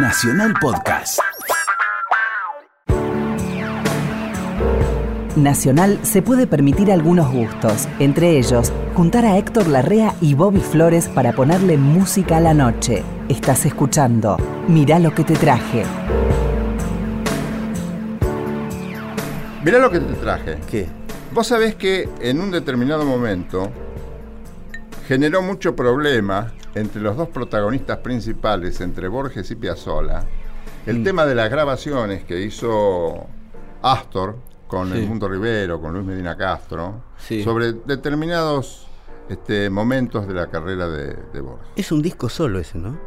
Nacional Podcast. Nacional se puede permitir algunos gustos, entre ellos juntar a Héctor Larrea y Bobby Flores para ponerle música a la noche. Estás escuchando Mirá lo que te traje. Mirá lo que te traje. ¿Qué? Vos sabés que en un determinado momento generó mucho problema entre los dos protagonistas principales, entre Borges y Piazzolla, el tema de las grabaciones que hizo Astor con Sí. El Mundo Rivero, con Luis Medina Castro, Sí. sobre determinados este, momentos de la carrera de, de Borges. Es un disco solo ese, ¿no?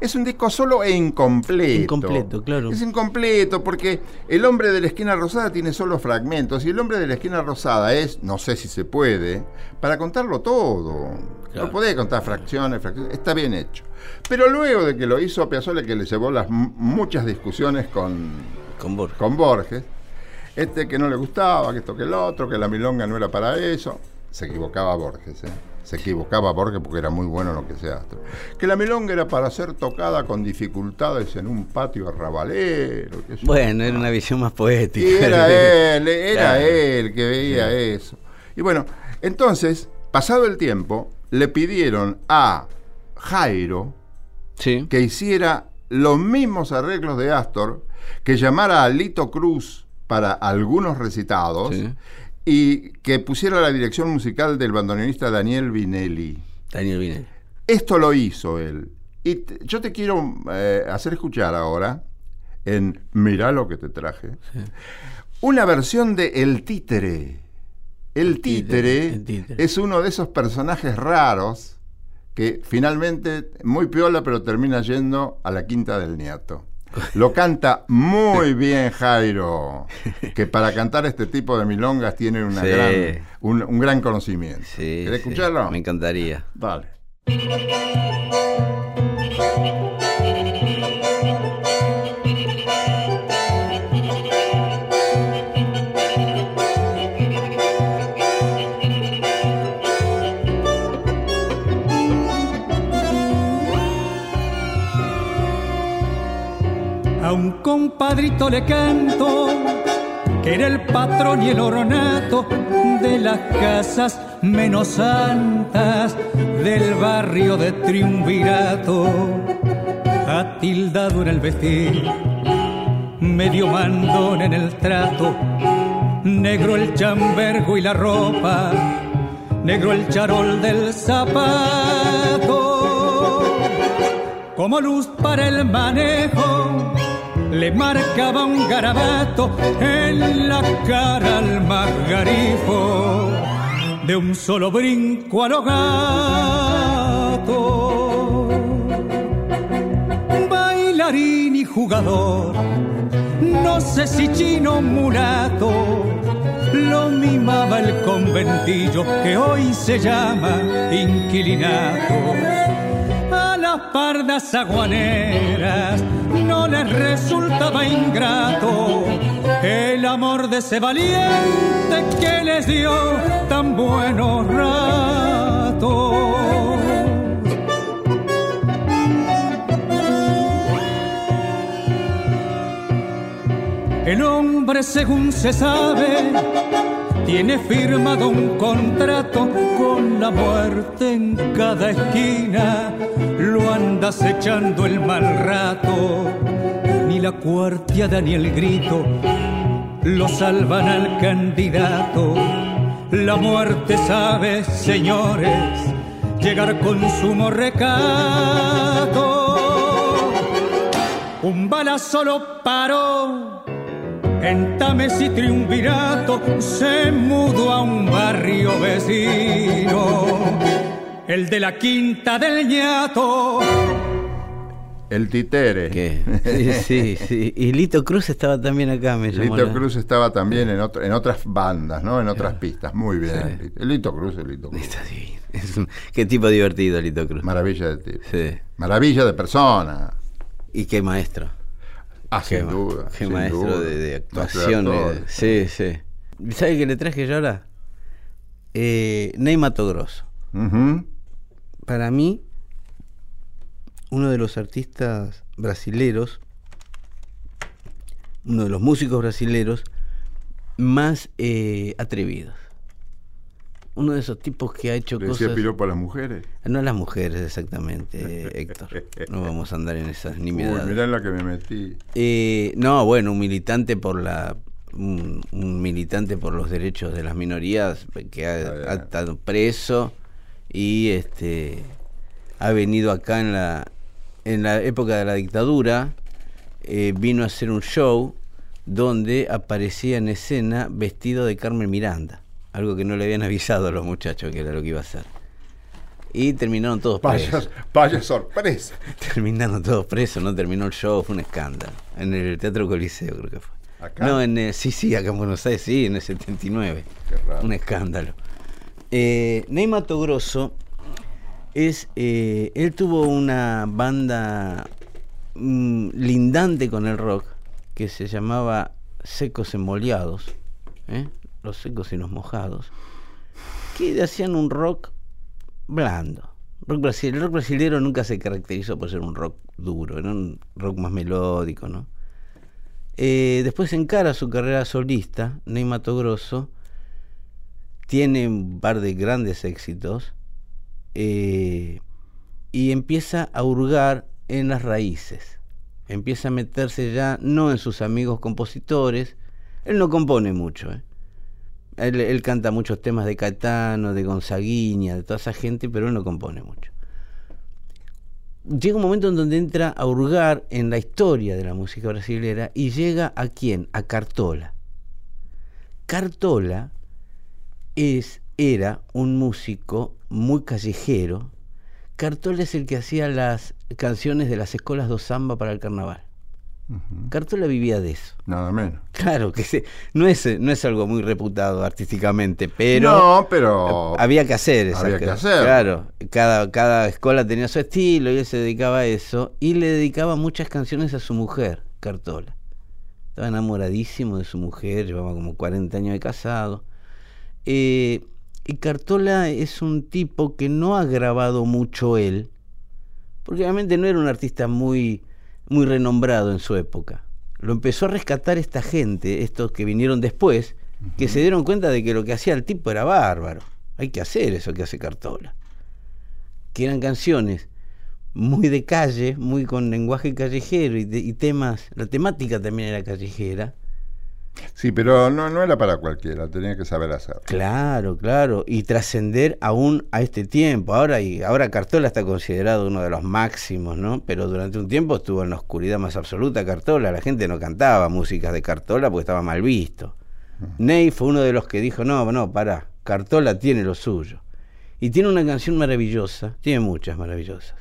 Es un disco solo e incompleto. Incompleto, claro. Es incompleto porque el hombre de la esquina rosada tiene solo fragmentos y el hombre de la esquina rosada es, no sé si se puede, para contarlo todo. Claro. No podés contar fracciones, fracciones, está bien hecho. Pero luego de que lo hizo Piazzolla, que le llevó las muchas discusiones con, Con Borges. con Borges, este que no le gustaba, que esto que el otro, que la milonga no era para eso, se equivocaba Borges, ¿eh? Se equivocaba Borges porque era muy bueno en lo que sea. Que la milonga era para ser tocada con dificultades en un patio arrabalero. Bueno, era una visión más poética. Y era él, era Claro. él que veía eso. Y bueno, entonces, pasado el tiempo, le pidieron a Jairo, Sí. que hiciera los mismos arreglos de Astor, que llamara a Lito Cruz para algunos recitados Sí. Y que pusiera la dirección musical del bandoneonista Daniel Vinelli. Daniel Vinelli. Esto lo hizo él. Y yo te quiero eh, hacer escuchar ahora, en Mirá lo que te traje, una versión de El Títere. El, Títere, títere, El Títere. es uno de esos personajes raros que finalmente, muy piola, pero termina yendo a la quinta del nieto. Lo canta muy bien Jairo, que para cantar este tipo de milongas tiene una Sí. gran, un, un gran conocimiento. Sí. ¿Querés sí, escucharlo? Me encantaría. Dale. A un compadrito le canto, que era el patrón y el ornato de las casas menos santas del barrio de Triunvirato. Atildado en el vestir, medio mandón en el trato, negro el chambergo y la ropa, negro el charol del zapato como luz para el manejo, le marcaba un garabato en la cara al margarifo, de un solo brinco a lo gato. Bailarín y jugador, no sé si chino mulato, lo mimaba el conventillo que hoy se llama inquilinato a las pardas aguaneras no les resultaba ingrato el amor de ese valiente que les dio tan buenos ratos. El hombre, según se sabe, tiene firmado un contrato con la muerte en cada esquina. Lo anda acechando el mal rato. Ni la cuartiada ni el grito lo salvan al candidato. La muerte sabe, señores, llegar con sumo recato. Un balazo lo paró en Tames y Triunvirato se mudó a un barrio vecino, el de la Quinta del Ñato. El Titere. ¿Qué? Sí, sí, sí. Y Lito Cruz estaba también acá, me llamó. Lito la- Cruz estaba también en, otro- en otras bandas, ¿no? En otras pistas. Muy bien. Sí. El Lito Cruz, el Lito Cruz. Está divino. Es un- Qué tipo divertido, Lito Cruz. Maravilla de tipo. Sí. Maravilla de persona. Y qué maestro. Ah, Qué, sin duda. Qué sin maestro duda. de, actuación. actor. sí, sí. ¿Sabe qué le traje yo ahora? Eh, Ney Mato Grosso. Para mí, uno de los artistas brasileros, uno de los músicos brasileros más eh, atrevidos. Uno de esos tipos que ha hecho ¿Le decía cosas... piropo a las mujeres? No a las mujeres exactamente, Héctor. No vamos a andar en esas Uy, nimiedades. mirá en la que me metí. Eh, no, bueno, un militante por la un, un militante por los derechos de las minorías que ha, Ah, ha estado preso y este ha venido acá en la en la época de la dictadura eh, vino a hacer un show donde aparecía en escena vestido de Carmen Miranda, algo que no le habían avisado a los muchachos que era lo que iba a hacer. Y terminaron todos Vaya, presos. vaya sorpresa. Terminaron todos presos, no terminó el show, fue un escándalo. En el Teatro Coliseo creo que fue. ¿Acá? No, en el- sí, sí, acá en Buenos Aires, sí, en el 79. Qué raro. Un escándalo. Eh, Ney Mato Grosso es, eh, él tuvo una banda mm, lindante con el rock que se llamaba Secos Emoliados, ¿eh? Los secos y los mojados, que hacían un rock blando. Rock el rock brasileño nunca se caracterizó por ser un rock duro, era un rock más melódico, ¿no? Eh, después encara su carrera solista, Ney Mato Grosso, tiene un par de grandes éxitos eh, y empieza a hurgar en las raíces. Empieza a meterse ya no en sus amigos compositores. Él no compone mucho. ¿eh? Él, canta muchos temas de Caetano, de Gonzaguiña, de toda esa gente, pero él no compone mucho. Llega un momento en donde entra a hurgar en la historia de la música brasilera y llega a quién? A Cartola. Cartola es, era un músico muy callejero. Cartola es el que hacía las canciones de las escuelas de samba para el carnaval. Cartola vivía de eso. Nada menos. Claro que sí. No es, no es algo muy reputado artísticamente, pero no, pero. había que hacer esas Había que hacerlo. Claro, cada, cada escuela tenía su estilo y él se dedicaba a eso y le dedicaba muchas canciones a su mujer, Cartola. Estaba enamoradísimo de su mujer, llevaba como 40 años de casado. Eh, y Cartola es un tipo que no ha grabado mucho él, porque obviamente no era un artista muy, muy renombrado en su época. Lo empezó a rescatar esta gente, estos que vinieron después, que se dieron cuenta de que lo que hacía el tipo era bárbaro. Hay que hacer eso que hace Cartola. Que eran canciones muy de calle, muy con lenguaje callejero y, de- y temas, la temática también era callejera. Sí, pero no, no era para cualquiera, tenía que saber hacerlo. Claro, claro, y trascender aún a este tiempo. Ahora y ahora Cartola está considerado uno de los máximos, ¿no? Pero durante un tiempo estuvo en la oscuridad más absoluta Cartola. La gente no cantaba músicas de Cartola porque estaba mal visto. Ney fue uno de los que dijo, no, no, para, Cartola tiene lo suyo. Y tiene una canción maravillosa, tiene muchas maravillosas.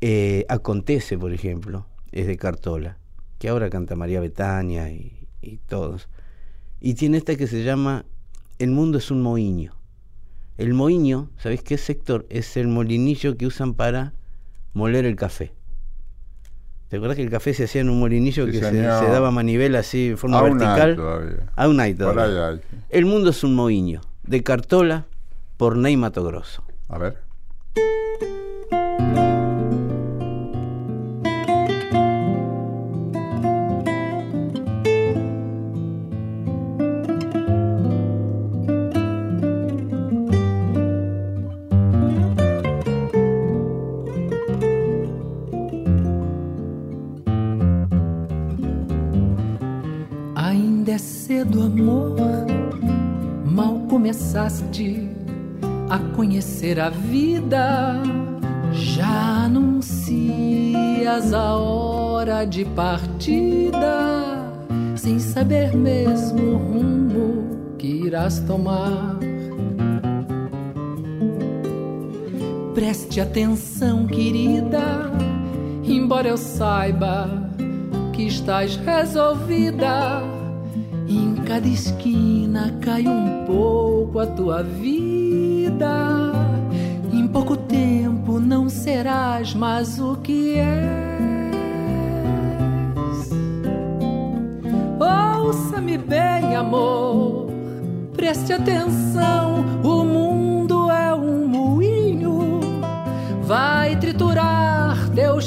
Eh, Acontece, por ejemplo, es de Cartola, que ahora canta María Betania y, y todos. Y tiene esta que se llama El mundo es un mohiño. El mohiño, ¿sabéis qué sector? Es el molinillo que usan para moler el café. ¿Te acuerdas que el café se hacía en un molinillo Sí, que se, se daba manivela así en forma vertical? todavía. Hay Por todavía. hay. El mundo es un mohiño, de Cartola por Ney Mato Grosso. A ver. A vida. Já anuncias a hora de partida, sem saber mesmo o rumo que irás tomar. Preste atenção, querida, embora eu saiba que estás resolvida. Em cada esquina cai um pouco a tua vida. Mais o que és. Ouça-me bem, amor. Preste atenção, o mundo é um moinho. Vai triturar teu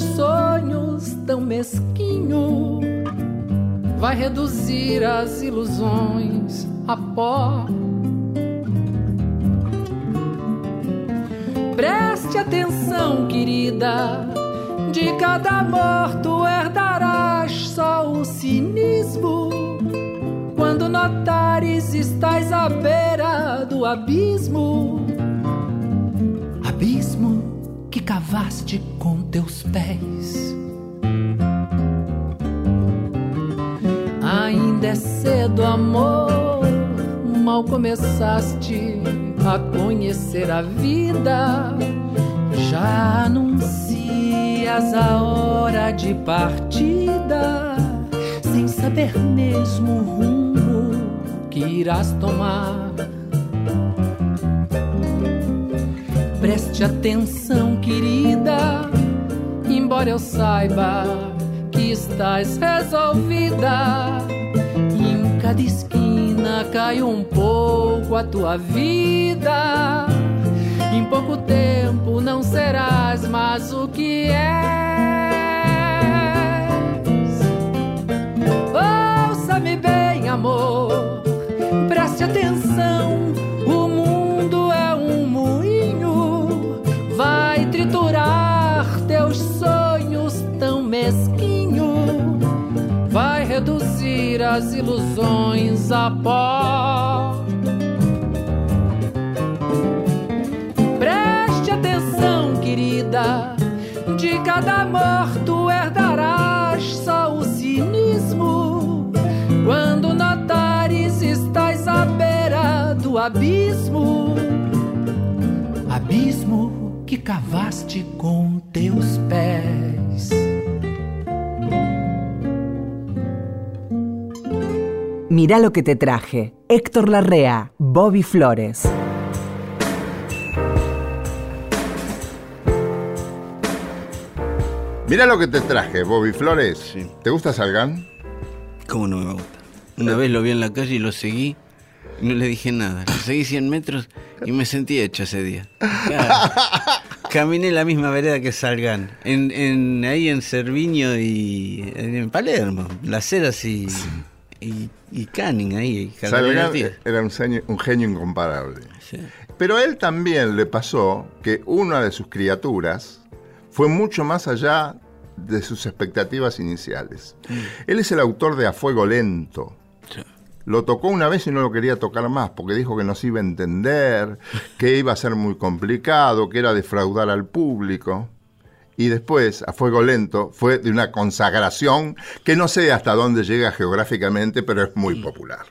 mesquinho vai reduzir as ilusões a pó. Preste atenção, querida, de cada morto herdarás só o cinismo. Quando notares, estás à beira do abismo. Abismo que cavaste com teus pés. Ainda é cedo, amor, mal começaste a conhecer a vida. Já anuncias a hora de partida, sem saber mesmo o rumo que irás tomar. Preste atenção, querida, embora eu saiba que estás resolvida. Em cada esquina cai um pouco a tua vida. Pouco tempo não serás mais o que és. Ouça-me bem, amor, preste atenção. O mundo é um moinho, vai triturar teus sonhos tão mesquinho, vai reduzir as ilusões a pó. Cada morto herdarás só o cinismo. Quando notares, estás à beira do abismo. Abismo que cavaste com teus pés. Mirá lo que te traje. Héctor Larrea, Bobby Flores. Mira lo que te traje, Bobby Flores. Sí. ¿Te gusta Salgan? ¿Cómo no me gusta? Una vez lo vi en la calle y lo seguí y no le dije nada. Lo seguí 100 metros y me sentí hecho ese día. Claro. Caminé la misma vereda que Salgan. En, en- ahí en Cerviño y en Palermo. Las Heras y, y, y Canning ahí. Salgan era un genio, un genio incomparable. Sí. Pero a él también le pasó que una de sus criaturas fue mucho más allá de sus expectativas iniciales. Él es el autor de A Fuego Lento. Lo tocó una vez y no lo quería tocar más porque dijo que no se iba a entender, que iba a ser muy complicado, que era defraudar al público. Y después, a fuego lento, fue de una consagración que no sé hasta dónde llega geográficamente, pero es muy popular.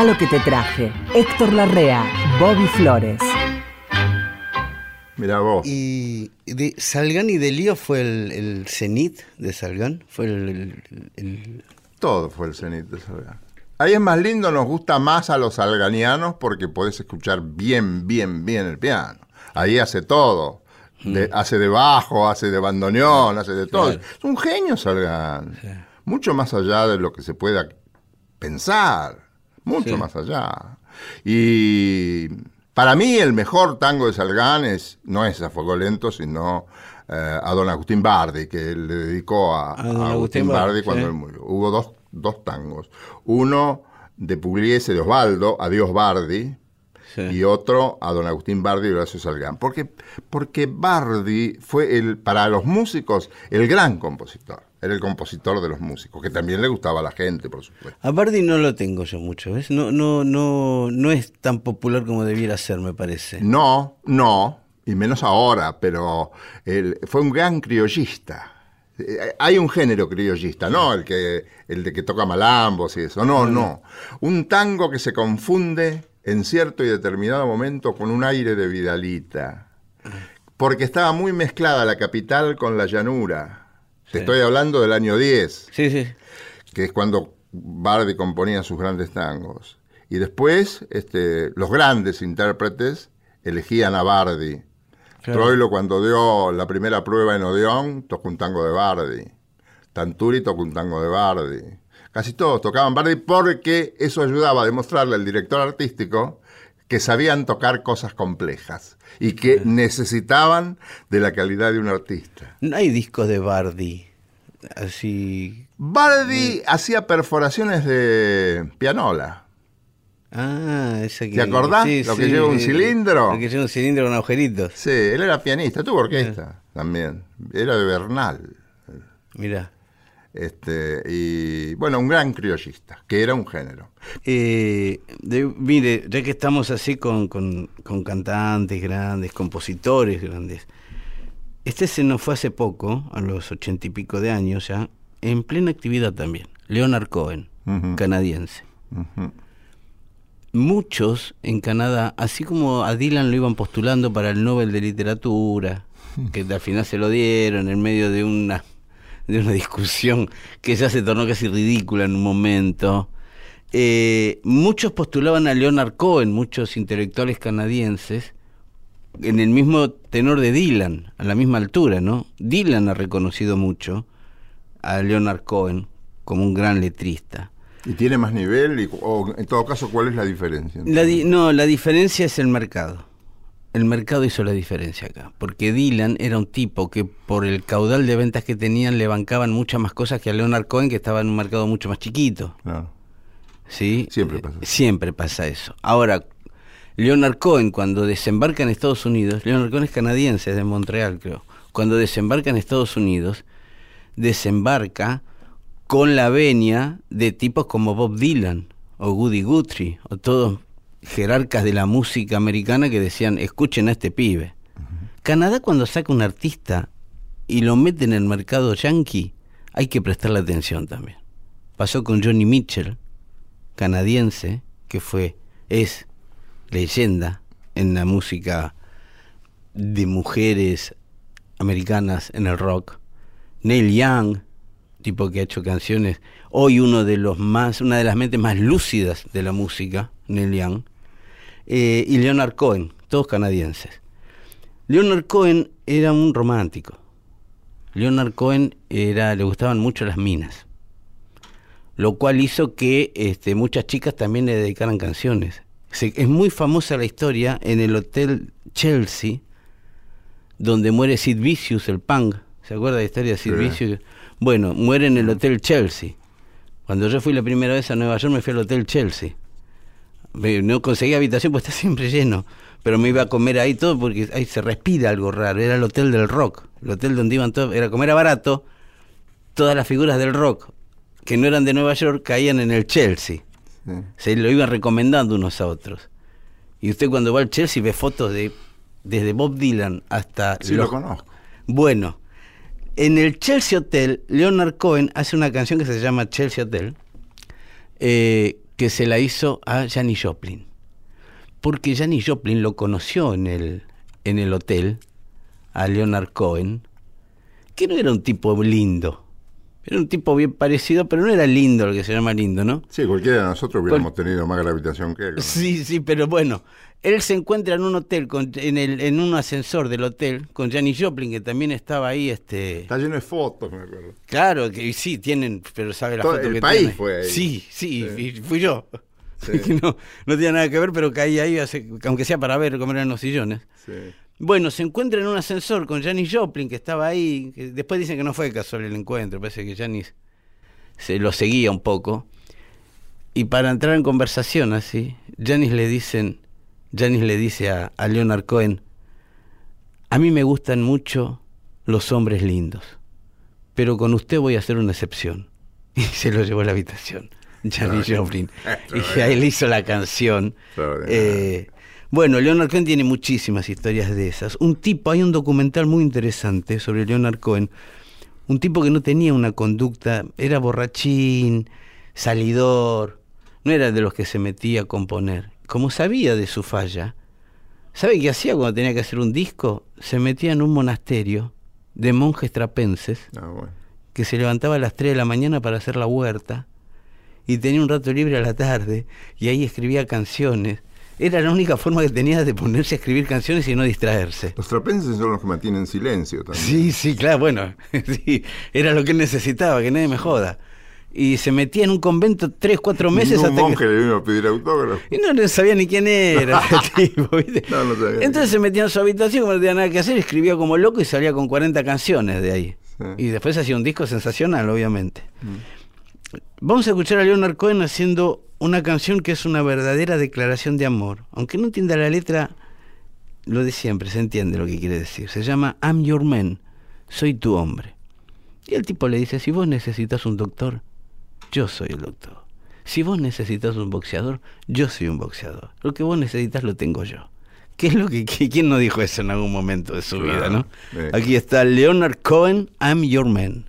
Mirá lo que te traje. Héctor Larrea, Bobby Flores. Mira vos. Y de Salgán y de Lío fue el, el cenit de Salgán. Fue el, el- el- Todo fue el cenit de Salgán. Ahí es más lindo, nos gusta más a los salganianos porque podés escuchar bien, bien, bien el piano. Ahí hace todo. De- hace de bajo, hace de bandoneón, hace de todo. Claro. Es un genio Salgán. Mucho más allá de lo que se pueda pensar. Mucho Sí. más allá. Y para mí el mejor tango de Salgán es, no es a fuego lento, sino eh, a don Agustín Bardi, que le dedicó a, A Agustín Agustín Bardi, cuando él murió. Hubo dos, dos tangos. Uno de Pugliese de Osvaldo, Adiós Bardi, sí. y otro a don Agustín Bardi y Horacio Salgán. Porque, porque Bardi fue el, para los músicos el gran compositor. Era el compositor de los músicos, que también le gustaba a la gente, por supuesto. A Bardi no lo tengo yo mucho, ¿ves? No, no, no, no es tan popular como debiera ser, me parece. No, no, y menos ahora, pero él fue un gran criollista. Eh, Hay un género criollista, ¿no? El que el de que toca malambos y eso. No, no. Un tango que se confunde en cierto y determinado momento con un aire de Vidalita. Porque estaba muy mezclada la capital con la llanura. Te Sí. estoy hablando del año 10 Sí, sí. que es cuando Bardi componía sus grandes tangos. Y después este, los grandes intérpretes elegían a Bardi. Claro. Troilo cuando dio la primera prueba en Odeón tocó un tango de Bardi. Tanturi tocó un tango de Bardi. Casi todos tocaban Bardi porque eso ayudaba a demostrarle al director artístico que sabían tocar cosas complejas y que necesitaban de la calidad de un artista. No hay discos de Bardi. Así. Bardi hacía perforaciones de pianola. Ah, esa que. ¿Te acordás? Lo que lleva un cilindro. Lo que lleva un cilindro con agujeritos. Sí, él era pianista, tuvo orquesta también. Era de Bernal. Mira. Este, y bueno, un gran criollista, que era un género. Eh, de- mire, ya que estamos así con, con- con cantantes grandes, compositores grandes, este se nos fue hace poco, a los ochenta y pico de años ya, en plena actividad también, Leonard Cohen, canadiense. Muchos en Canadá, así como a Dylan lo iban postulando para el Nobel de Literatura, que al final se lo dieron en medio de una, de una discusión que ya se tornó casi ridícula en un momento. eh, muchos postulaban a Leonard Cohen, muchos intelectuales canadienses, en el mismo tenor de Dylan, a la misma altura, ¿no? Dylan ha reconocido mucho a Leonard Cohen como un gran letrista. ¿Y tiene más nivel? Y, o en todo caso, ¿cuál es la diferencia? La di- no, la diferencia es el mercado. El mercado hizo la diferencia acá, porque Dylan era un tipo que por el caudal de ventas que tenían le bancaban muchas más cosas que a Leonard Cohen, que estaba en un mercado mucho más chiquito. ¿sí? Siempre Eh, pasa eso. Siempre pasa eso. Ahora, Leonard Cohen, cuando desembarca en Estados Unidos, Leonard Cohen es canadiense, es de Montreal, creo. Cuando desembarca en Estados Unidos, desembarca con la venia de tipos como Bob Dylan o Woody Guthrie o todos jerarcas de la música americana que decían, escuchen a este pibe. Canadá cuando saca un artista y lo mete en el mercado yankee, hay que prestarle atención también. Pasó con Johnny Mitchell, canadiense, que fue, es leyenda en la música de mujeres americanas en el rock. Neil Young, tipo que ha hecho canciones, hoy uno de los más, una de las mentes más lúcidas de la música, Neil Young, eh, y Leonard Cohen, todos canadienses. Leonard Cohen era un romántico. Leonard Cohen era, le gustaban mucho las minas, lo cual hizo que este, muchas chicas también le dedicaran canciones. Se- es muy famosa la historia en el Hotel Chelsea, donde muere Sid Vicious, el punk. ¿Se acuerda de la historia de Sid Sí. Vicious? Bueno, muere en el Hotel Chelsea. Cuando yo fui la primera vez a Nueva York me fui al Hotel Chelsea. No conseguí habitación porque está siempre lleno, pero me iba a comer ahí todo porque ahí se respira algo raro. Era el hotel del rock, el hotel donde iban todos, era como era barato, todas las figuras del rock que no eran de Nueva York caían en el Chelsea. Sí. Se lo iban recomendando unos a otros. Y usted cuando va al Chelsea ve fotos de desde Bob Dylan hasta Sí, los- lo conozco. bueno, en el Chelsea Hotel, Leonard Cohen hace una canción que se llama Chelsea Hotel, eh, que se la hizo a Janis Joplin. Porque Janis Joplin lo conoció en el, en el hotel, a Leonard Cohen, que no era un tipo lindo. Era un tipo bien parecido, pero no era lindo lo que se llama lindo, ¿no? Sí, cualquiera de nosotros hubiéramos tenido más gravitación que él. ¿no? Sí, sí, pero bueno, él se encuentra en un hotel, con- en, el, en un ascensor del hotel, con Janis Joplin, que también estaba ahí, este... Está lleno de fotos, me acuerdo. Claro, que sí, tienen, pero sabe la Todo foto el que país tiene. fue ahí. Sí, sí, Sí. y fui yo. Sí. Que no, no tiene nada que ver, pero caí ahí, hace- aunque sea para ver cómo eran los sillones. Sí. Bueno, se encuentra en un ascensor con Janis Joplin, que estaba ahí. que después dicen que no fue casual el encuentro, parece que Janis se lo seguía un poco. Y para entrar en conversación así, Janis le dicen, Janis le dice a, a Leonard Cohen, a mí me gustan mucho los hombres lindos, pero con usted voy a hacer una excepción. Y se lo llevó a la habitación, Janis Joplin. Y ahí le hizo la canción. Eh, bueno, Leonard Cohen tiene muchísimas historias de esas. Un tipo, hay un documental muy interesante sobre Leonard Cohen. Un tipo que no tenía una conducta, era borrachín, salidor, no era de los que se metía a componer. Como sabía de su falla, ¿sabe qué hacía cuando tenía que hacer un disco? Se metía en un monasterio de monjes trapenses Ah, bueno. que se levantaba a las 3 de la mañana para hacer la huerta y tenía un rato libre a la tarde y ahí escribía canciones. Era la única forma que tenía de ponerse a escribir canciones y no distraerse. Los trapenses son los que mantienen silencio también. Sí, sí, claro, bueno, sí, era lo que él necesitaba, que nadie me joda. Y se metía en un convento tres, cuatro meses Ningún hasta monje que... le vino a pedir autógrafo. Y no, no sabía ni quién era ese tipo, ¿viste? No, no sabía. Entonces se metía en su habitación, no tenía nada que hacer, escribía como loco y salía con 40 canciones de ahí. Sí. Y después hacía un disco sensacional, obviamente. Vamos a escuchar a Leonard Cohen haciendo una canción que es una verdadera declaración de amor. Aunque no entienda la letra, lo de siempre, se entiende lo que quiere decir. Se llama I'm Your Man, soy tu hombre. Y el tipo le dice, si vos necesitas un doctor, yo soy el doctor. Si vos necesitas un boxeador, yo soy un boxeador. Lo que vos necesitas lo tengo yo. ¿Qué es lo que, que- quién no dijo eso en algún momento de su Claro, vida, no? Aquí está Leonard Cohen, I'm Your Man.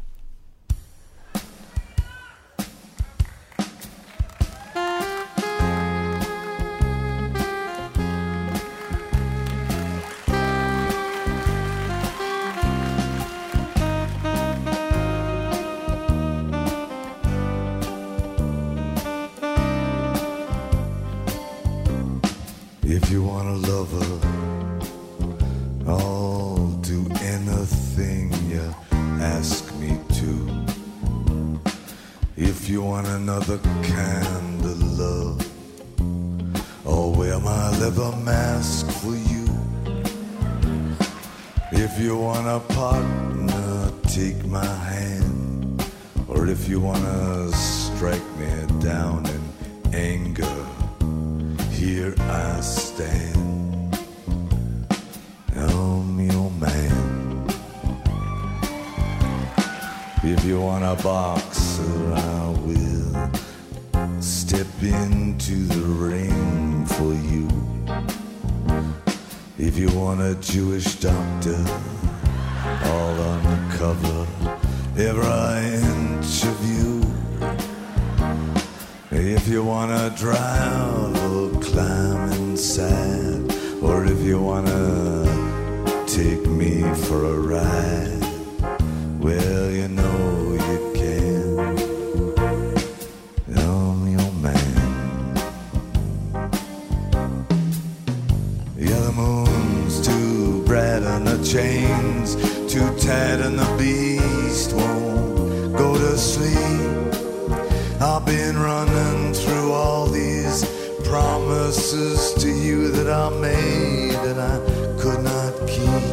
I made that I could not keep.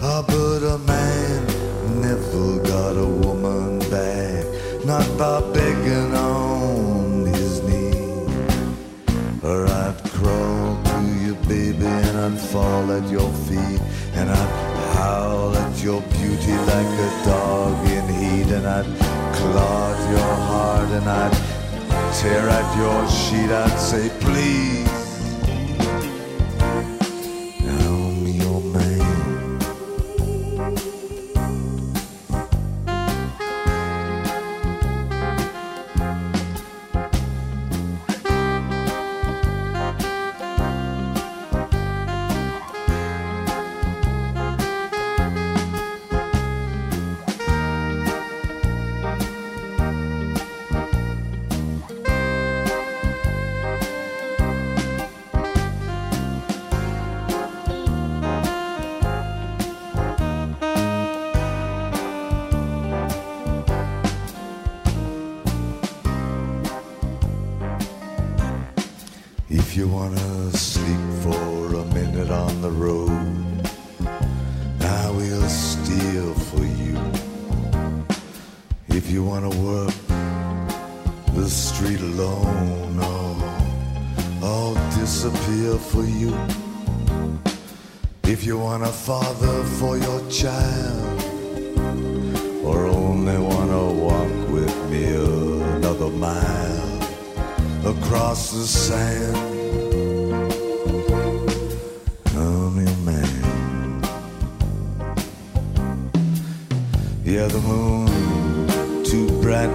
Ah, but a man never got a woman back, not by begging on his knees. Or I'd crawl to you, baby, and I'd fall at your feet, and I'd howl at your beauty like a dog in heat, and I'd claw at your heart, and I'd tear at your sheet. I'd say, please.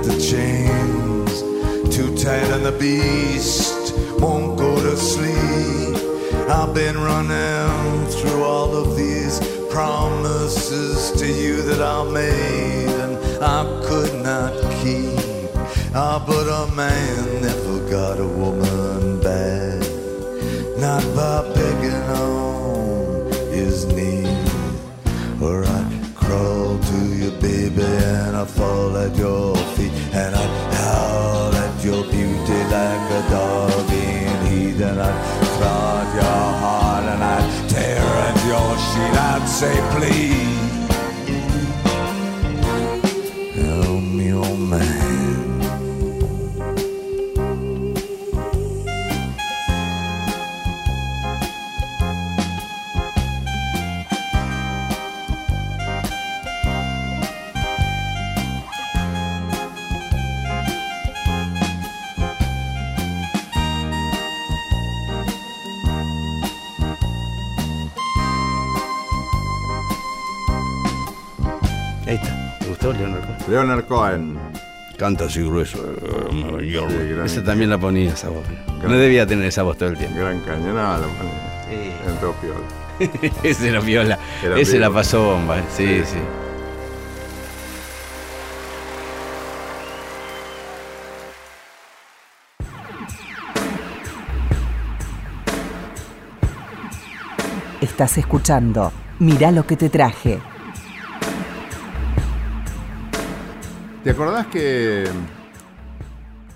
The chains, too tight on the beast, won't go to sleep. I've been running through all of these promises to you that I made and I could not keep. Ah, but a man never got a woman back, not by begging on his knees. Or I'd crawl to you, baby, and I'd fall at your say, please, Cohen? Canta así grueso. gran- Esa también la ponía esa voz. No debía tener esa voz todo el tiempo. Gran cañonada, lo ponía. Sí. Entró piola. Ese era viola. Era Ese la pasó bomba. eh. Sí, Sí. sí. Estás escuchando Mirá lo que te traje. ¿Te acordás que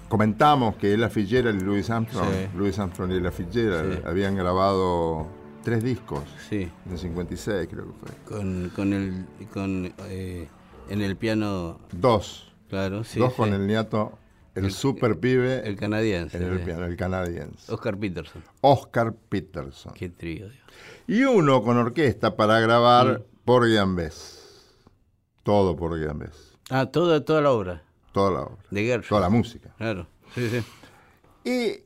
comentamos que Ella Fitzgerald y Louis Armstrong, Sí. Louis Armstrong y Ella Fitzgerald Sí. habían grabado tres discos Sí. en el 56 creo que fue. Con, con el. Con, eh, en el piano. Dos. Claro, sí. Dos con el niato, el, El- super pibe El canadiense. en el piano, el canadiense. Oscar Peterson. Oscar Peterson. Qué trío, Dios. Y uno con orquesta para grabar por Guiambés. Todo por Guiambés. Ah, toda, toda la obra. Toda la obra. De Gershwin. Toda la música. Claro. Sí, sí. Y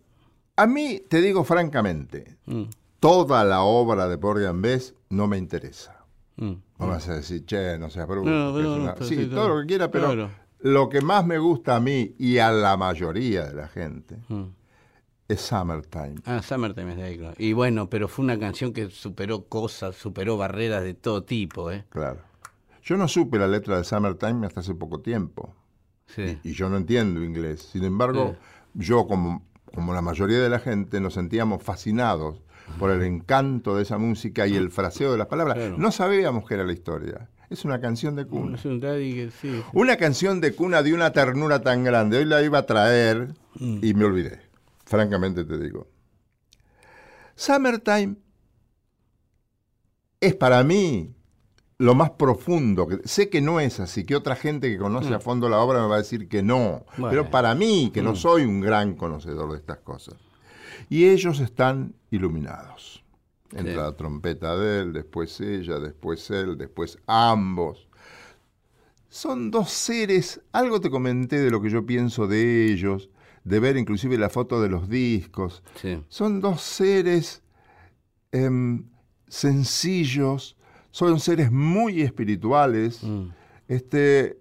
a mí, te digo francamente, Mm, toda la obra de Por Gambés no me interesa. mm. No vas a decir, che, no seas bruto. No, que es no, una-". no, sí, sí, todo lo que quiera, pero Claro. lo que más me gusta a mí y a la mayoría de la gente Mm. es Summertime. Ah, Summertime es de ahí, claro. Y bueno, pero fue una canción que superó cosas, superó barreras de todo tipo, ¿eh? Claro. Yo no supe la letra de Summertime hasta hace poco tiempo. Sí. Y yo no entiendo inglés. Sin embargo, yo, como, como la mayoría de la gente, nos sentíamos fascinados por el encanto de esa música y el fraseo de las palabras. Claro. No sabíamos qué era la historia. Es una canción de cuna. Es un daddy que sí. Una canción de cuna de una ternura tan grande. Hoy la iba a traer y me olvidé. Francamente te digo. Summertime es para mí lo más profundo. sé que no es así, que otra gente que conoce a fondo la obra me va a decir que no. Bueno. Pero para mí, que no soy un gran conocedor de estas cosas. Y ellos están iluminados. Entra Sí. la trompeta de él, después ella, después él, después ambos. Son dos seres, algo te comenté de lo que yo pienso de ellos, de ver inclusive la foto de los discos. Sí. Son dos seres em, sencillos, son seres muy espirituales, Mm. este,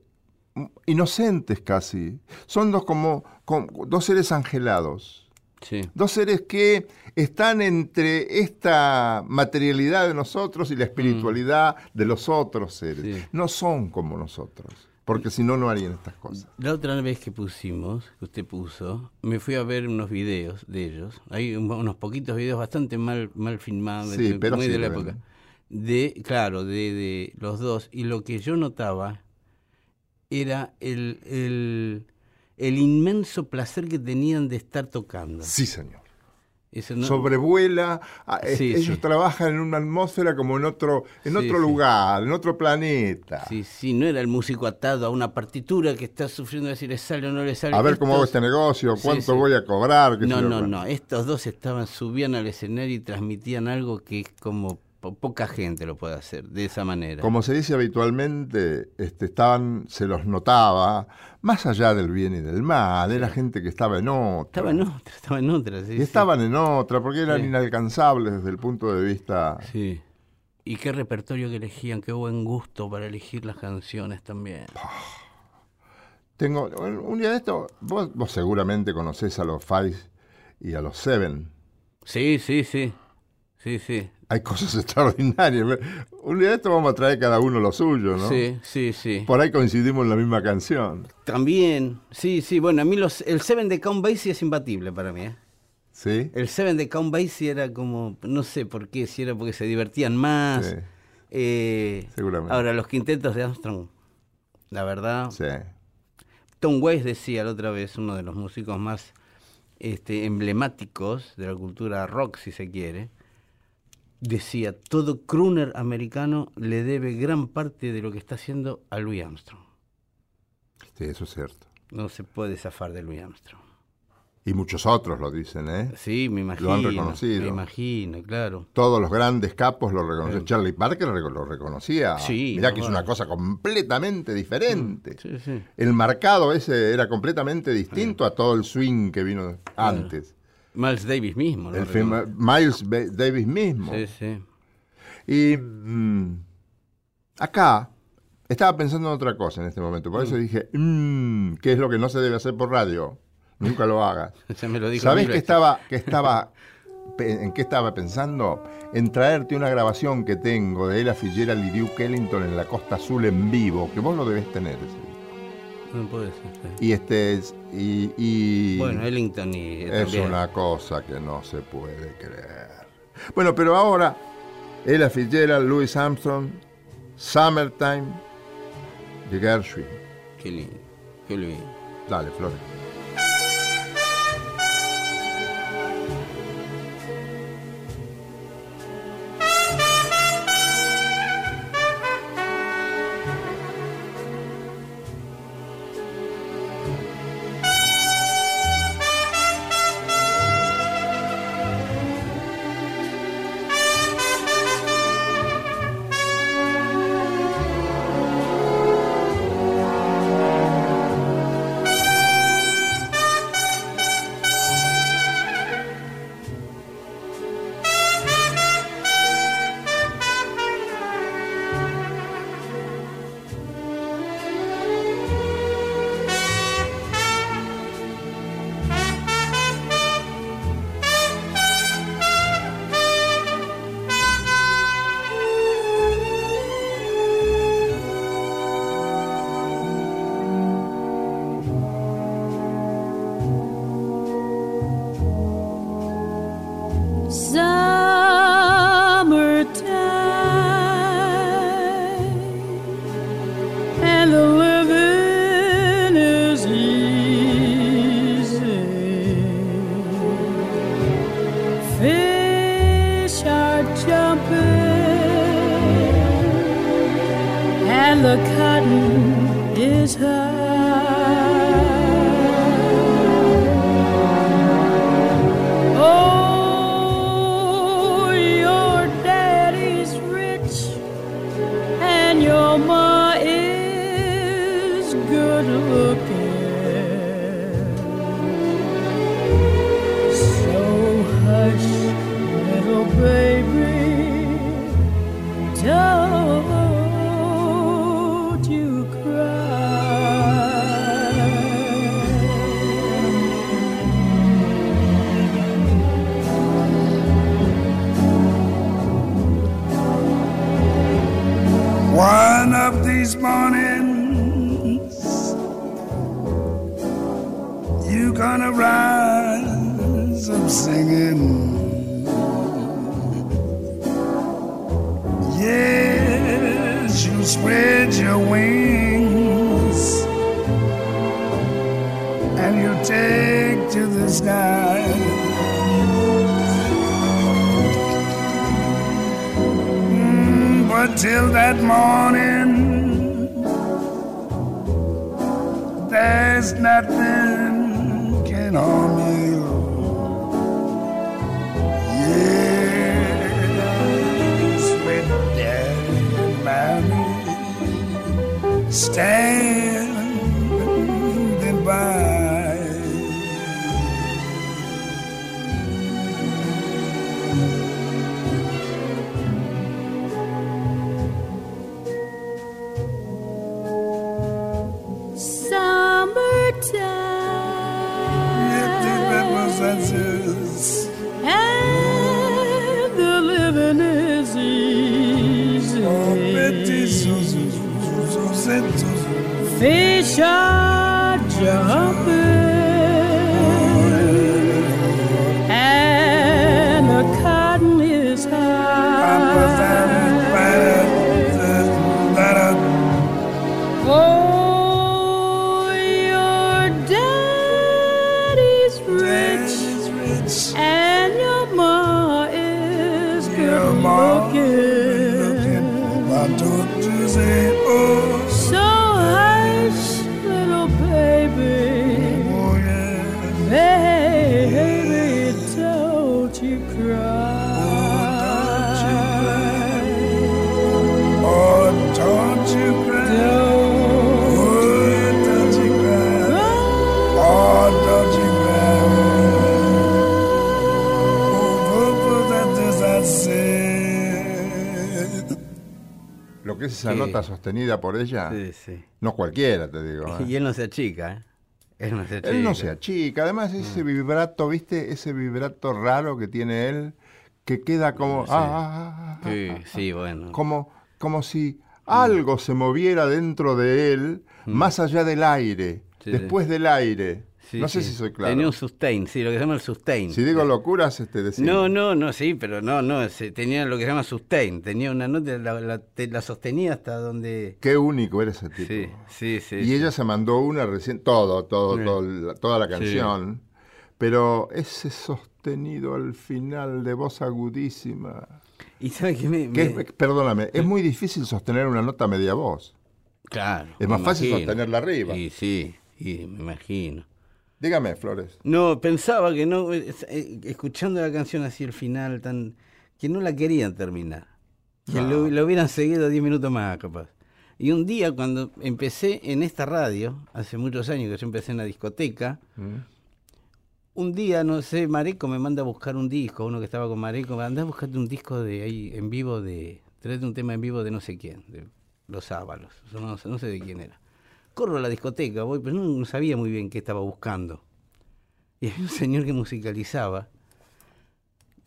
m- inocentes casi. Son dos como, como dos seres angelados. Sí. Dos seres que están entre esta materialidad de nosotros y la espiritualidad de los otros seres. Sí. No son como nosotros, porque si no, no harían estas cosas. La otra vez que pusimos, que usted puso, me fui a ver unos videos de ellos. Hay un- unos poquitos videos bastante mal, mal filmados, Sí, pero muy de la época. De, claro, de, de los dos. Y lo que yo notaba era el, el, el inmenso placer que tenían de estar tocando. Sí, señor. No- sobrevuela, a- Sí, ellos sí. trabajan en una atmósfera como en otro, en Sí, otro lugar, en otro planeta. Sí, sí, no era el músico atado a una partitura que está sufriendo si le sale o no le sale. A ver cómo hago este negocio, cuánto voy a cobrar. No, no, no. Estos dos estaban, subían al escenario y transmitían algo que es como po- poca gente lo puede hacer de esa manera. Como se dice habitualmente, este, estaban, se los notaba, más allá del bien y del mal, era gente que estaba en otra. Estaba en otra, estaba en otra. Sí, y sí. estaban en otra, porque eran Sí. inalcanzables desde el punto de vista... Sí. Y qué repertorio que elegían, qué buen gusto para elegir las canciones también. Tengo, un día de esto, vos, vos seguramente conocés a los Five y a los Seven. Sí, sí, sí. Sí, sí. Hay cosas extraordinarias. Un día de esto vamos a traer cada uno lo suyo, ¿no? Sí, sí, sí. Por ahí coincidimos en la misma canción. También, sí, sí. Bueno, a mí los, el Seven de Count Basie es imbatible para mí. ¿eh? ¿Sí? El Seven de Count Basie era como, no sé por qué, si era porque se divertían más. Sí. Eh, Seguramente. Ahora, los quintetos de Armstrong, la verdad. Sí. Tom Waits decía la otra vez, uno de los músicos más este, emblemáticos de la cultura rock, si se quiere, decía, todo crooner americano le debe gran parte de lo que está haciendo a Louis Armstrong. Sí, eso es cierto. No se puede zafar de Louis Armstrong. Y muchos otros lo dicen, ¿eh? Sí, me imagino. Lo han reconocido. Me imagino, claro. Todos los grandes capos lo reconocían. Charlie Parker lo reconocía. Sí, Mirá no, que es una cosa completamente diferente. Sí, sí. El marcado ese era completamente distinto a todo el swing que vino antes. Miles Davis mismo. ¿no? El film- Miles Davis mismo. Sí, sí. Y mm, acá estaba pensando en otra cosa en este momento. Por eso dije, mm, ¿qué es lo que no se debe hacer por radio? Nunca lo hagas. Ya me lo dijo ¿Sabés que estaba, que estaba, en qué estaba pensando? En traerte una grabación que tengo de Ella Fitzgerald y Duke Ellington en la Costa Azul en vivo, que vos lo debés tener. disco. No puede ser. sí. Y este es- y, y Bueno, Ellington y es también. una cosa que no se puede creer. Bueno, pero ahora Ella Fitzgerald, Louis Armstrong, Summertime de Gershwin. Qué lindo, qué lindo. Dale, Flores. power sostenida por ella, Sí, sí. no cualquiera, te digo. ¿eh? Y él no se achica, ¿eh? Él no se achica. Él no se achica, además ese vibrato, ¿viste? Ese vibrato raro que tiene él, que queda como... Sí. ah, ah, ah, ah, Sí, sí, bueno. como, como si algo se moviera dentro de él, más allá del aire, Sí, después del aire. Sí, no sé sí. si soy claro. Tenía un sustain, sí, lo que se llama el sustain. Si digo locuras, este. No, no, no, sí, pero no, no, se- tenía lo que se llama sustain, tenía una nota, la, la- te- la sostenía hasta donde... Qué único era ese tipo. Sí, sí, sí. y sí. ella se mandó una recién, todo, todo, Sí. todo la- toda la Sí. canción. Pero ese sostenido al final de voz agudísima. ¿Y sabe qué me...? Que me- es- perdóname, es muy difícil sostener una nota media voz. Claro. Es más fácil imagino. sostenerla arriba. Y sí, y me imagino. Dígame, Flores. No, pensaba que no, eh, eh, escuchando la canción así el final, tan que no la querían terminar. Que No. lo, lo hubieran seguido 10 minutos más, capaz. Y un día, cuando empecé en esta radio, hace muchos años que yo empecé en la discoteca, un día, no sé, Mareco me manda a buscar un disco, uno que estaba con Mareco, me anda a buscarte un disco de ahí en vivo de, tráete un tema en vivo de no sé quién, de Los Ábalos, no, no sé de quién era. Corro a la discoteca, voy, pero no, no sabía muy bien qué estaba buscando. Y había un señor que musicalizaba,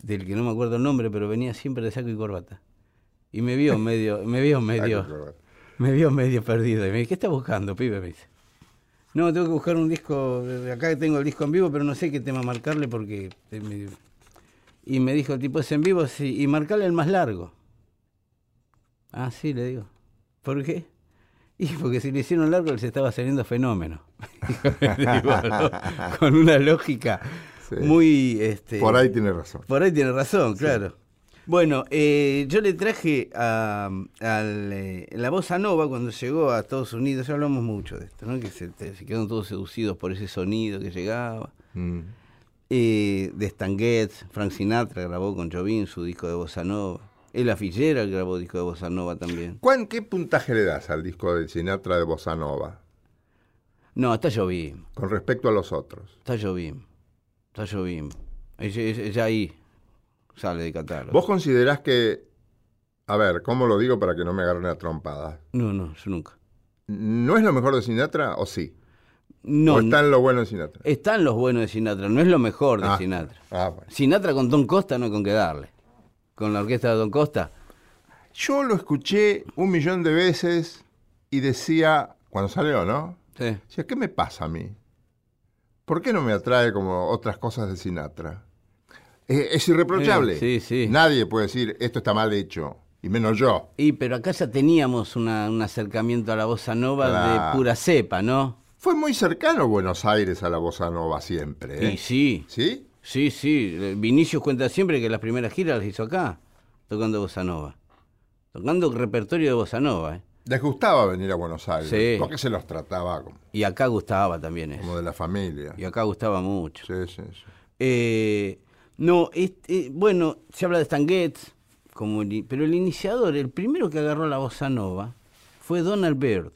del que no me acuerdo el nombre, pero venía siempre de saco y corbata. Y me vio medio, me vio medio, me vio medio perdido. Y me dice, ¿qué estás buscando, pibe? Me dice. No, tengo que buscar un disco, eh, acá tengo el disco en vivo, pero no sé qué tema marcarle porque... eh, Y me dijo el tipo, ¿es en vivo? Sí, y marcarle el más largo. Ah, sí, le digo. ¿Por qué? Y porque si le hicieron largo les estaba saliendo fenómeno. Digo, ¿no? Con una lógica Sí. muy... Este, Por ahí tiene razón. por ahí tiene razón, claro. Bueno, eh, yo le traje a, eh, la bossa nova cuando llegó a Estados Unidos, ya hablamos mucho de esto, ¿no? que se, se quedaron todos seducidos por ese sonido que llegaba. Mm. Eh, de Stan Getz, Frank Sinatra grabó con Jobim su disco de bossa nova. Ella Fitzgerald grabó disco de bossa nova también. ¿Cuán- ¿Qué puntaje le das al disco de Sinatra de Bossa Nova No, está Jobim, con respecto a los otros? está Jobim, está. Ella, ella- ella ahí sale de catálogo. ¿Vos considerás que, a ver, ¿cómo lo digo para que no me agarren a trompadas? No, no, yo nunca. ¿No es lo mejor de Sinatra o sí? No, ¿O está en lo bueno de Sinatra? Están los buenos de Sinatra, no es lo mejor de Ah, Sinatra. ah, bueno. Sinatra con Don Costa no hay con qué darle. Con la orquesta de Don Costa, Yo lo escuché un millón de veces y decía, cuando salió, ¿no? sí. Decía, ¿qué me pasa a mí? ¿Por qué no me atrae como otras cosas de Sinatra? Es irreprochable. Sí, sí. Nadie puede decir, esto está mal hecho, y menos yo. Y pero acá ya teníamos una- un acercamiento a la bossa nova Claro. de pura cepa, ¿no? Fue muy cercano Buenos Aires a la bossa nova siempre. ¿eh? Y sí, ¿Sí? Sí, sí. Eh, Vinicius cuenta siempre que las primeras giras las hizo acá, tocando bossa nova. tocando repertorio de bossa nova. ¿eh? Les gustaba venir a Buenos Aires. Sí. Porque se los trataba como, Y acá gustaba también eso. como de la familia. Y acá gustaba mucho. Sí, sí, sí. Eh, no, este, bueno, se habla de Stan Getz, como pero el iniciador, el primero que agarró la bossa nova, fue Donald Byrd,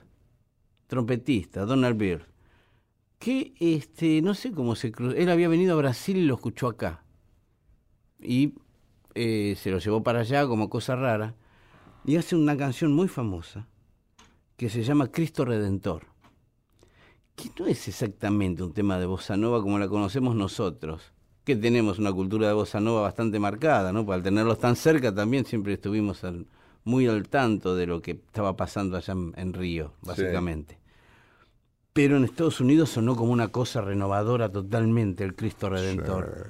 trompetista, Donald Byrd, que este, no sé cómo se cruzó, él había venido a Brasil y lo escuchó acá, y eh, se lo llevó para allá como cosa rara, y hace una canción muy famosa, que se llama Cristo Redentor que no es exactamente un tema de bossa nova como la conocemos nosotros, que tenemos una cultura de bossa nova bastante marcada, ¿no? Al tenerlos tan cerca también siempre estuvimos al- muy al tanto de lo que estaba pasando allá en, en Río, básicamente. Pero en Estados Unidos sonó como una cosa renovadora totalmente el Cristo Redentor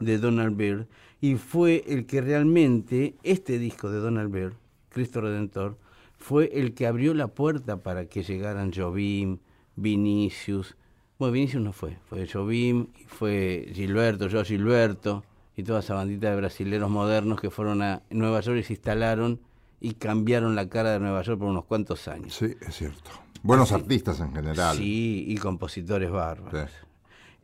de Donald Byrd y fue el que realmente este disco de Donald Byrd, Cristo Redentor, fue el que abrió la puerta para que llegaran Jobim, Vinicius. Bueno, Vinicius no fue, fue Jobim, fue Gilberto, yo Gilberto y toda esa bandita de brasileros modernos que fueron a Nueva York y se instalaron y cambiaron la cara de Nueva York por unos cuantos años. Sí, es cierto. Buenos artistas en general. Sí, y compositores bárbaros. Sí.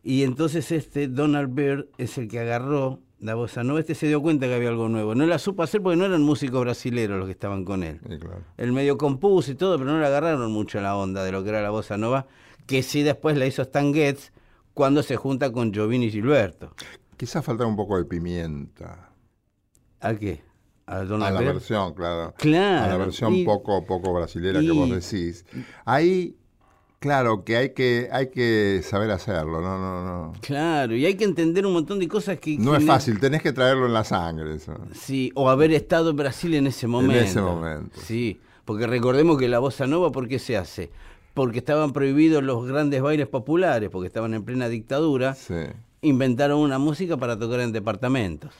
Y entonces este Donald Byrd es el que agarró la bossa nova. Este se dio cuenta que había algo nuevo. No la supo hacer porque no eran músicos brasileros los que estaban con él. Sí, claro. El medio compuso y todo, pero no le agarraron mucho la onda de lo que era la bossa nova, que sí después la hizo Stan Getz cuando se junta con Giovanni Gilberto. Quizás falta un poco de pimienta. ¿A qué? ¿A la versión, claro. Claro, A la versión y- poco, poco brasilera que vos decís. Ahí, claro, que hay que, hay que saber hacerlo. No, no, no. Claro, y hay que entender un montón de cosas que... No es fácil, tenés que traerlo en la sangre. Eso. Sí, o haber estado en Brasil en ese momento. ese momento. Sí, porque recordemos que la bossa nova, ¿por qué se hace? Porque estaban prohibidos los grandes bailes populares, porque estaban en plena dictadura. Sí. Inventaron una música para tocar en departamentos.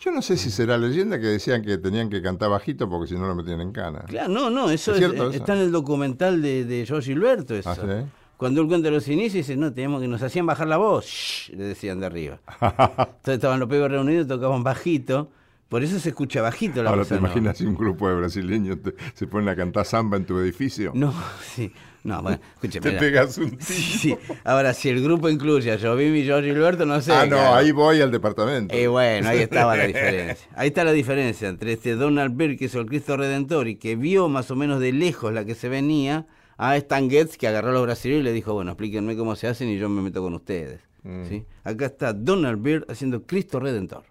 Yo no sé si será leyenda que decían que tenían que cantar bajito porque si no lo metían en cana. Claro, no, no, eso ¿Es es- cierto eh, eso? está en el documental de, de George Gilberto. Eso. Ah, ¿sí? Cuando él cuenta los inicios, dice, no, teníamos que nos hacían bajar la voz, Shh, le decían de arriba. Entonces estaban los pibes reunidos, tocaban bajito, por eso se escucha bajito la Ahora bossa te nova. imaginas si un grupo de brasileños te- se ponen a cantar samba en tu edificio. No, sí. No, bueno, escuche, Te mira. pegas un tiro. Sí, sí. Ahora, si el grupo incluye a Jobim y George Gilberto, no sé. ah, no, claro. ahí voy al departamento. Eh, bueno, ahí estaba la diferencia. Ahí está la diferencia entre este Donald Byrd, que hizo el Cristo Redentor y que vio más o menos de lejos la que se venía, a Stan Getz, que agarró a los brasileños y le dijo, bueno, explíquenme cómo se hacen y yo me meto con ustedes. Mm. ¿Sí? Acá está Donald Byrd haciendo Cristo Redentor.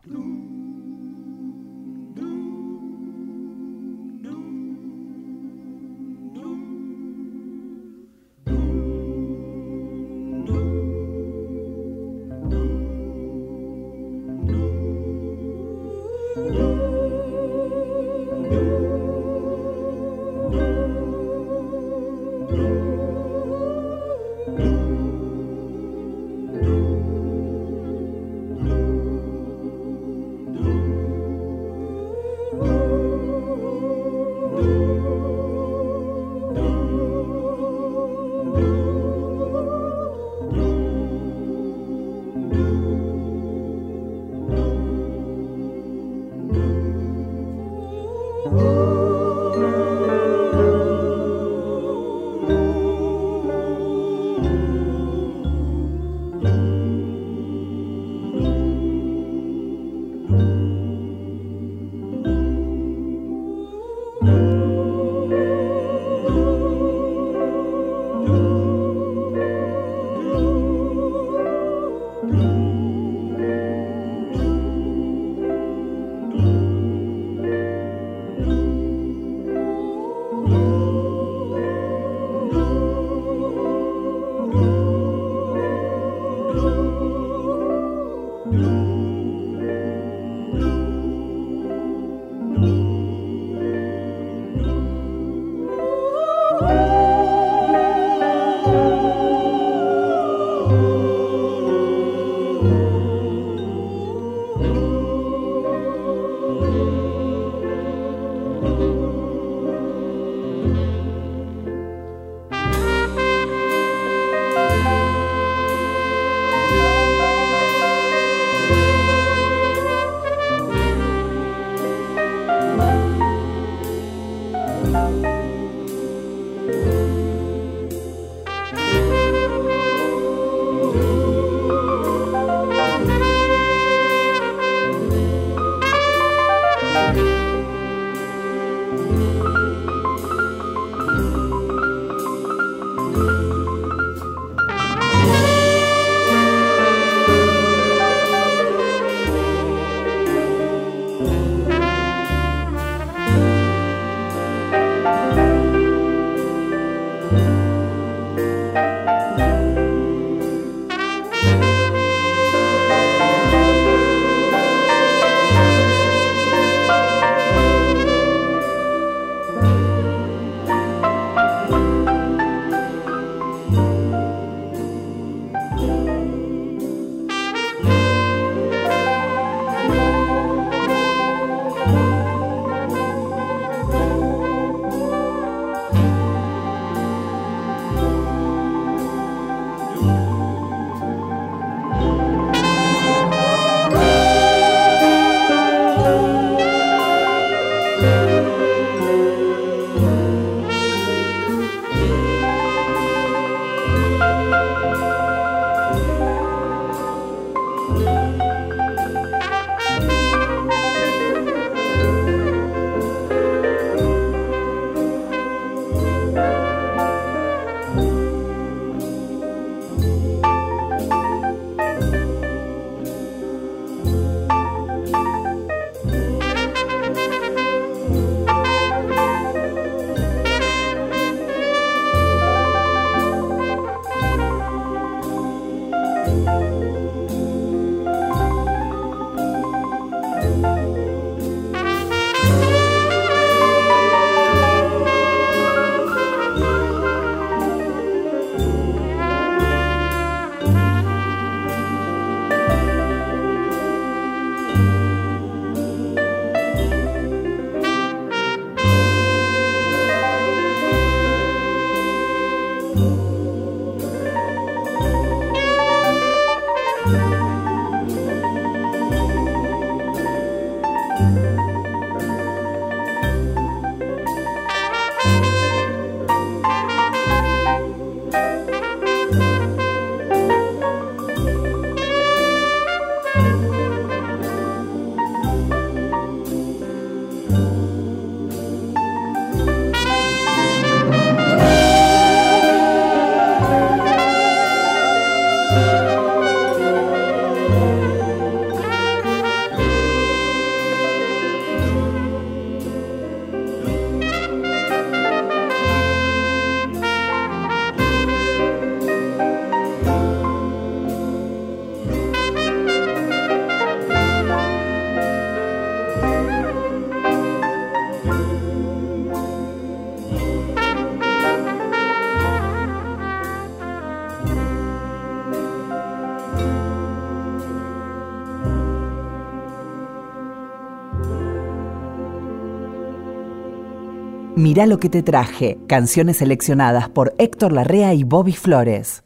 Mirá lo que te traje, canciones seleccionadas por Héctor Larrea y Bobby Flores.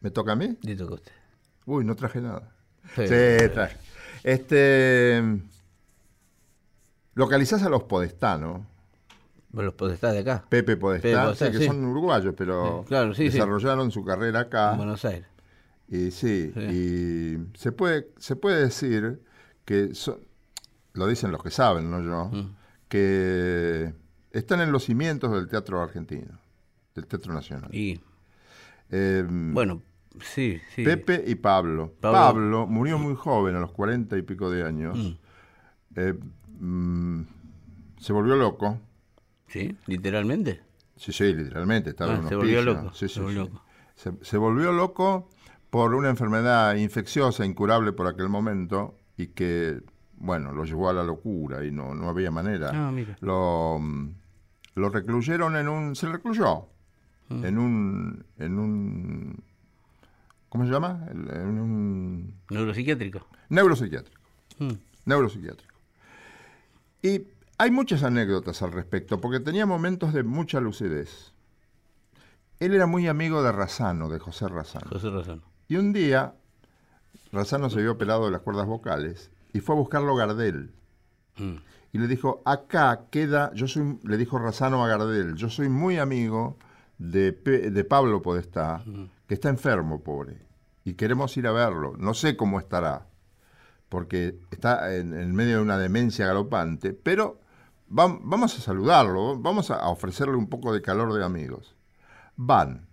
¿Me toca a mí? Le toca a usted. Uy, no traje nada. Sí. Sí, traje. Este. Localizás a los Podestá, ¿no? Bueno, los podestás de acá. Pepe Podestá, Pepe sí, Podestá, que sí. son uruguayos, pero Sí, claro, sí, sí. desarrollaron su carrera acá. En Buenos Aires. Y sí, Sí. y se puede, se puede decir que son, lo dicen los que saben, no yo, Mm. que están en los cimientos del teatro argentino, del teatro nacional. Y, Eh, bueno, sí, sí. Pepe y Pablo. Pablo. Pablo. murió muy joven, a los cuarenta y pico de años. Mm. Eh, mm, se volvió loco. Sí, literalmente. Sí, sí, literalmente, estaba Ah, en un se volvió loco, Sí, se sí, volvió sí. loco. Se, se volvió loco por una enfermedad infecciosa, incurable por aquel momento, y que, bueno, lo llevó a la locura y no, no había manera. Ah, mira. Lo, mm, lo recluyeron en un... Se recluyó Mm. en un... En un ¿Cómo se llama? En un Neuropsiquiátrico. neuropsiquiátrico. Mm. Neuropsiquiátrico. Y hay muchas anécdotas al respecto, porque tenía momentos de mucha lucidez. Él era muy amigo de Razano, de José Razano. José Razón. Y un día, Razano se vio operado de las cuerdas vocales y fue a buscarlo Gardel. Mm. Y le dijo, acá queda, yo soy, le dijo Razano a Gardel, yo soy muy amigo de, Pe- de Pablo Podestá, que está enfermo, pobre, y queremos ir a verlo. No sé cómo estará, porque está en, en medio de una demencia galopante, pero vam- vamos a saludarlo, vamos a, a ofrecerle un poco de calor de amigos. Van.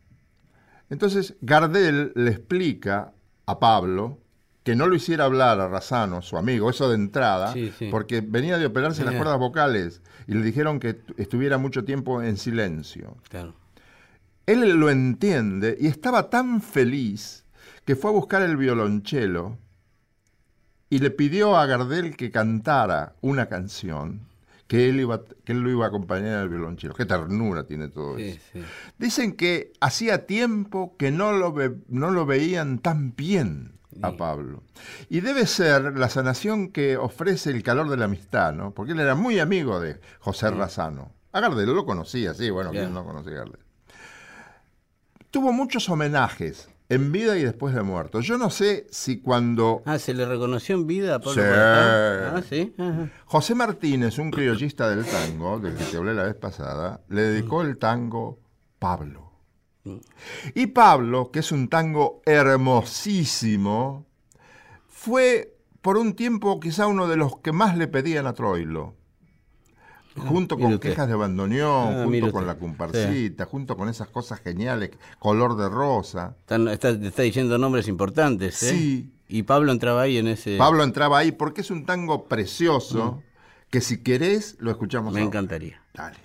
Entonces Gardel le explica a Pablo que no lo hiciera hablar a Razano, su amigo, eso de entrada, Sí, sí. porque venía de operarse las cuerdas vocales y le dijeron que estuviera mucho tiempo en silencio. Claro. Él lo entiende y estaba tan feliz que fue a buscar el violonchelo y le pidió a Gardel que cantara una canción que él, iba, que él lo iba a acompañar al violonchelo. Qué ternura tiene todo Sí, eso. Dicen que hacía tiempo que no lo, ve- no lo veían tan bien a. Pablo. Y debe ser la sanación que ofrece el calor de la amistad, ¿no? Porque él era muy amigo de José Razano. A Gardel lo conocía, sí, bueno, ¿quién Ya. no conocía a Gardel? Tuvo muchos homenajes en vida y después de muerto. Yo no sé si cuando Ah, ¿se le reconoció en vida a Pablo Sí. Ah, sí. Ajá. José Martínez, un criollista del tango, del que te hablé la vez pasada, le dedicó el tango Pablo. Y Pablo, que es un tango hermosísimo, fue por un tiempo quizá uno de los que más le pedían a Troilo. Junto mire con quejas de bandoneón, Ah, junto con usted. la comparsita, junto con esas cosas geniales, color de rosa. Está, está diciendo nombres importantes, ¿eh? Sí. Y Pablo entraba ahí en ese... Pablo entraba ahí porque es un tango precioso que si querés lo escuchamos Me ahora. encantaría. Dale.